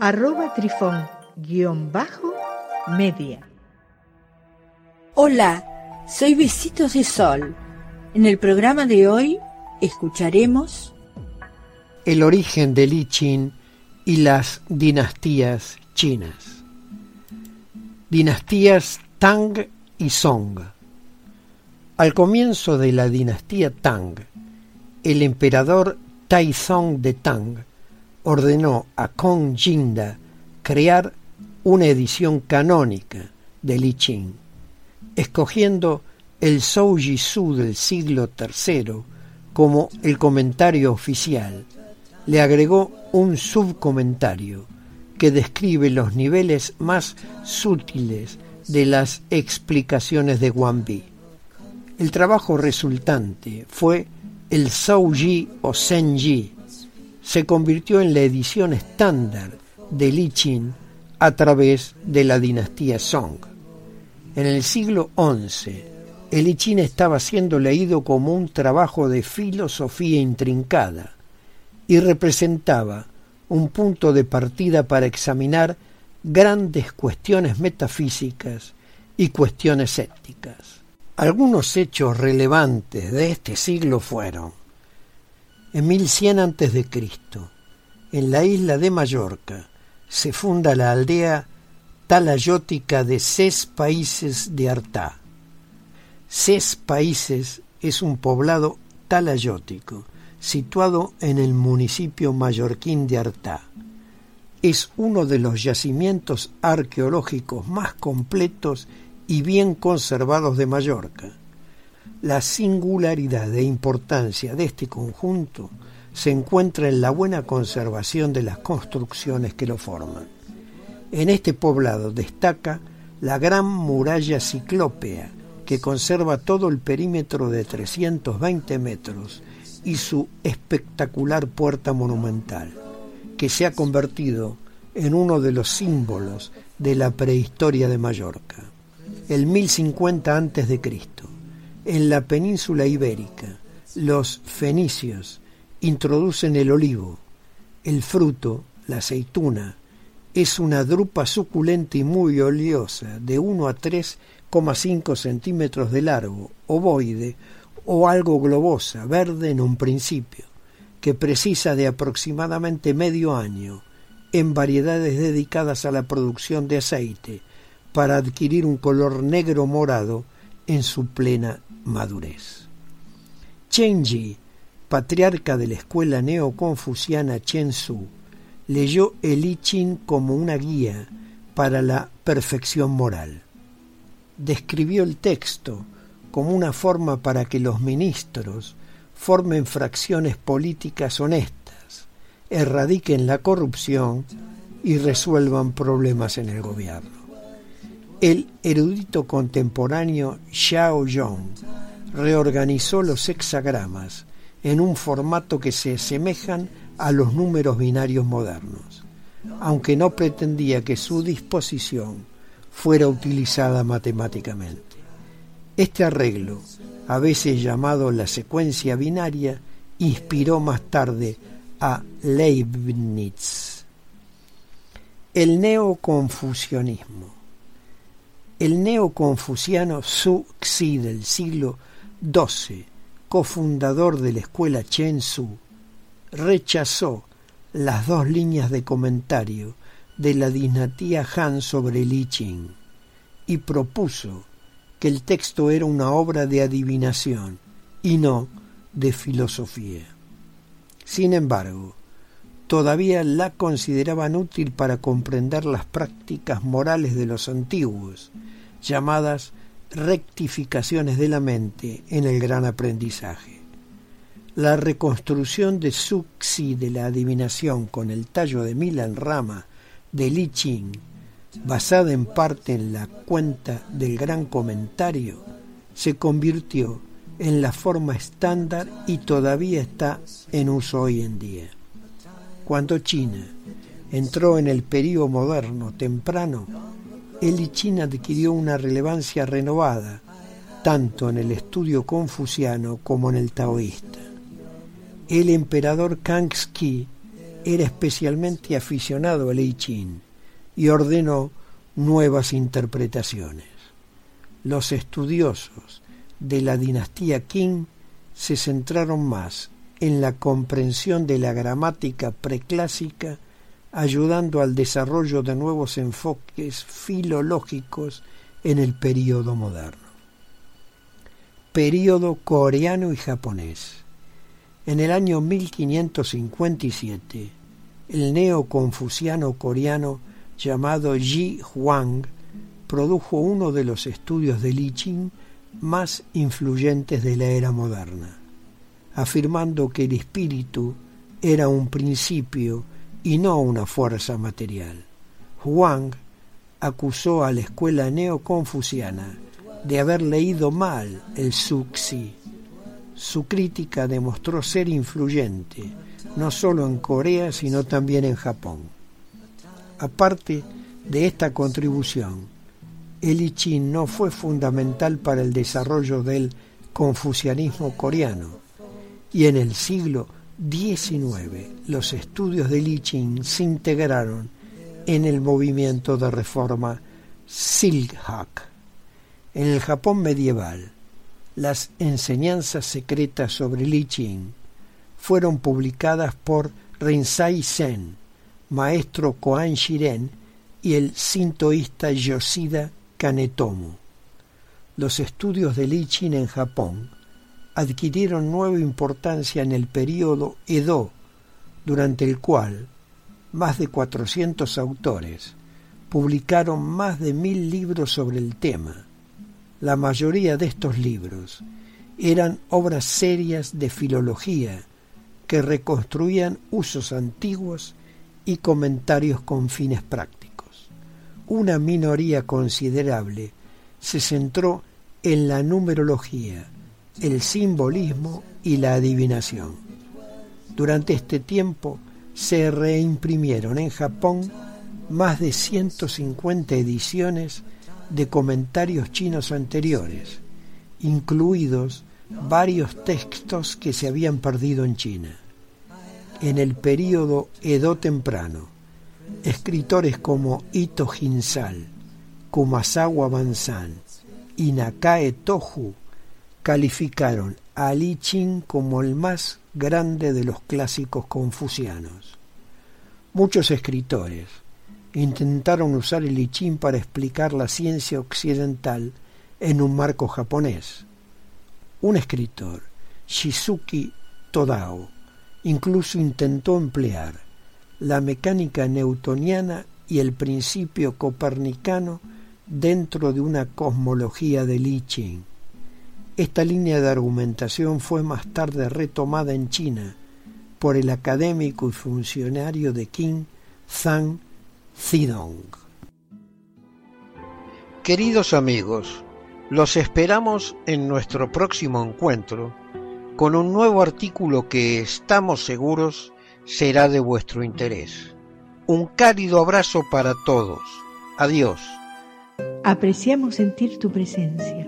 arroba trifón guion bajo media. Hola, soy Besitos de Sol. En el programa de hoy escucharemos el origen del I Ching y las dinastías chinas. Dinastías Tang y Song. Al comienzo de la dinastía Tang, el emperador Taizong de Tang ordenó a Kong Jinda crear una edición canónica de Li Ching, escogiendo el Zhou Su del siglo III como el comentario oficial. Le agregó un subcomentario que describe los niveles más sutiles de las explicaciones de Bi. El trabajo resultante fue el Zhou Yi o Yi se convirtió en la edición estándar de Li Qin a través de la dinastía Song. En el siglo XI, el Li Qin estaba siendo leído como un trabajo de filosofía intrincada y representaba un punto de partida para examinar grandes cuestiones metafísicas y cuestiones éticas. Algunos hechos relevantes de este siglo fueron en 1100 a.C., en la isla de Mallorca, se funda la aldea talayótica de Ses Países de Artá. Ses Países es un poblado talayótico situado en el municipio mallorquín de Artá. Es uno de los yacimientos arqueológicos más completos y bien conservados de Mallorca la singularidad e importancia de este conjunto se encuentra en la buena conservación de las construcciones que lo forman. En este poblado destaca la gran muralla ciclópea, que conserva todo el perímetro de 320 metros, y su espectacular puerta monumental, que se ha convertido en uno de los símbolos de la prehistoria de Mallorca. El 1050 a.C en la península ibérica, los fenicios introducen el olivo. El fruto, la aceituna, es una drupa suculenta y muy oleosa, de 1 a 3,5 centímetros de largo, ovoide o algo globosa, verde en un principio, que precisa de aproximadamente medio año en variedades dedicadas a la producción de aceite para adquirir un color negro morado en su plena madurez. Chenji, patriarca de la escuela neoconfuciana Su, leyó el I Ching como una guía para la perfección moral. Describió el texto como una forma para que los ministros formen fracciones políticas honestas, erradiquen la corrupción y resuelvan problemas en el gobierno. El erudito contemporáneo Xiao Yong reorganizó los hexagramas en un formato que se asemejan a los números binarios modernos, aunque no pretendía que su disposición fuera utilizada matemáticamente. Este arreglo, a veces llamado la secuencia binaria, inspiró más tarde a Leibniz. El neoconfucianismo el neoconfuciano Su Xi del siglo XII, cofundador de la escuela Chen Su, rechazó las dos líneas de comentario de la dinastía Han sobre Li Qing y propuso que el texto era una obra de adivinación y no de filosofía. Sin embargo, todavía la consideraban útil para comprender las prácticas morales de los antiguos llamadas rectificaciones de la mente en el gran aprendizaje. La reconstrucción de Suxi de la adivinación con el tallo de Milan Rama de Li Ching basada en parte en la cuenta del gran comentario, se convirtió en la forma estándar y todavía está en uso hoy en día. Cuando China entró en el período moderno temprano, el I Ching adquirió una relevancia renovada, tanto en el estudio confuciano como en el taoísta. El emperador Kangxi era especialmente aficionado al I Ching y ordenó nuevas interpretaciones. Los estudiosos de la dinastía Qing se centraron más en la comprensión de la gramática preclásica, ayudando al desarrollo de nuevos enfoques filológicos en el período moderno. Período coreano y japonés. En el año 1557, el neoconfuciano coreano llamado Ji Huang produjo uno de los estudios de Li Ching más influyentes de la era moderna, afirmando que el espíritu era un principio y no una fuerza material. Huang acusó a la escuela neoconfuciana de haber leído mal el Suxi. Su crítica demostró ser influyente, no solo en Corea, sino también en Japón. Aparte de esta contribución, el I Ching no fue fundamental para el desarrollo del confucianismo coreano y en el siglo XIX los estudios del I Ching se integraron en el movimiento de reforma Silhak. En el Japón medieval, las enseñanzas secretas sobre el I Ching fueron publicadas por Rensai Sen, maestro Koan Shiren y el sintoísta Yoshida Kanetomo. Los estudios de I Ching en Japón adquirieron nueva importancia en el período Edo, durante el cual más de 400 autores publicaron más de mil libros sobre el tema. La mayoría de estos libros eran obras serias de filología que reconstruían usos antiguos y comentarios con fines prácticos una minoría considerable se centró en la numerología, el simbolismo y la adivinación. Durante este tiempo se reimprimieron en Japón más de 150 ediciones de comentarios chinos anteriores, incluidos varios textos que se habían perdido en China. En el período Edo temprano, Escritores como Ito Hinsal, Kumasawa Banzan y Nakae Tohu calificaron a Li Ching como el más grande de los clásicos confucianos. Muchos escritores intentaron usar el I Ching para explicar la ciencia occidental en un marco japonés. Un escritor, Shizuki Todao, incluso intentó emplear la mecánica newtoniana y el principio copernicano dentro de una cosmología de Li Ching. Esta línea de argumentación fue más tarde retomada en China por el académico y funcionario de Qing Zhang Zidong. Queridos amigos, los esperamos en nuestro próximo encuentro con un nuevo artículo que estamos seguros será de vuestro interés. Un cálido abrazo para todos. Adiós. Apreciamos sentir tu presencia.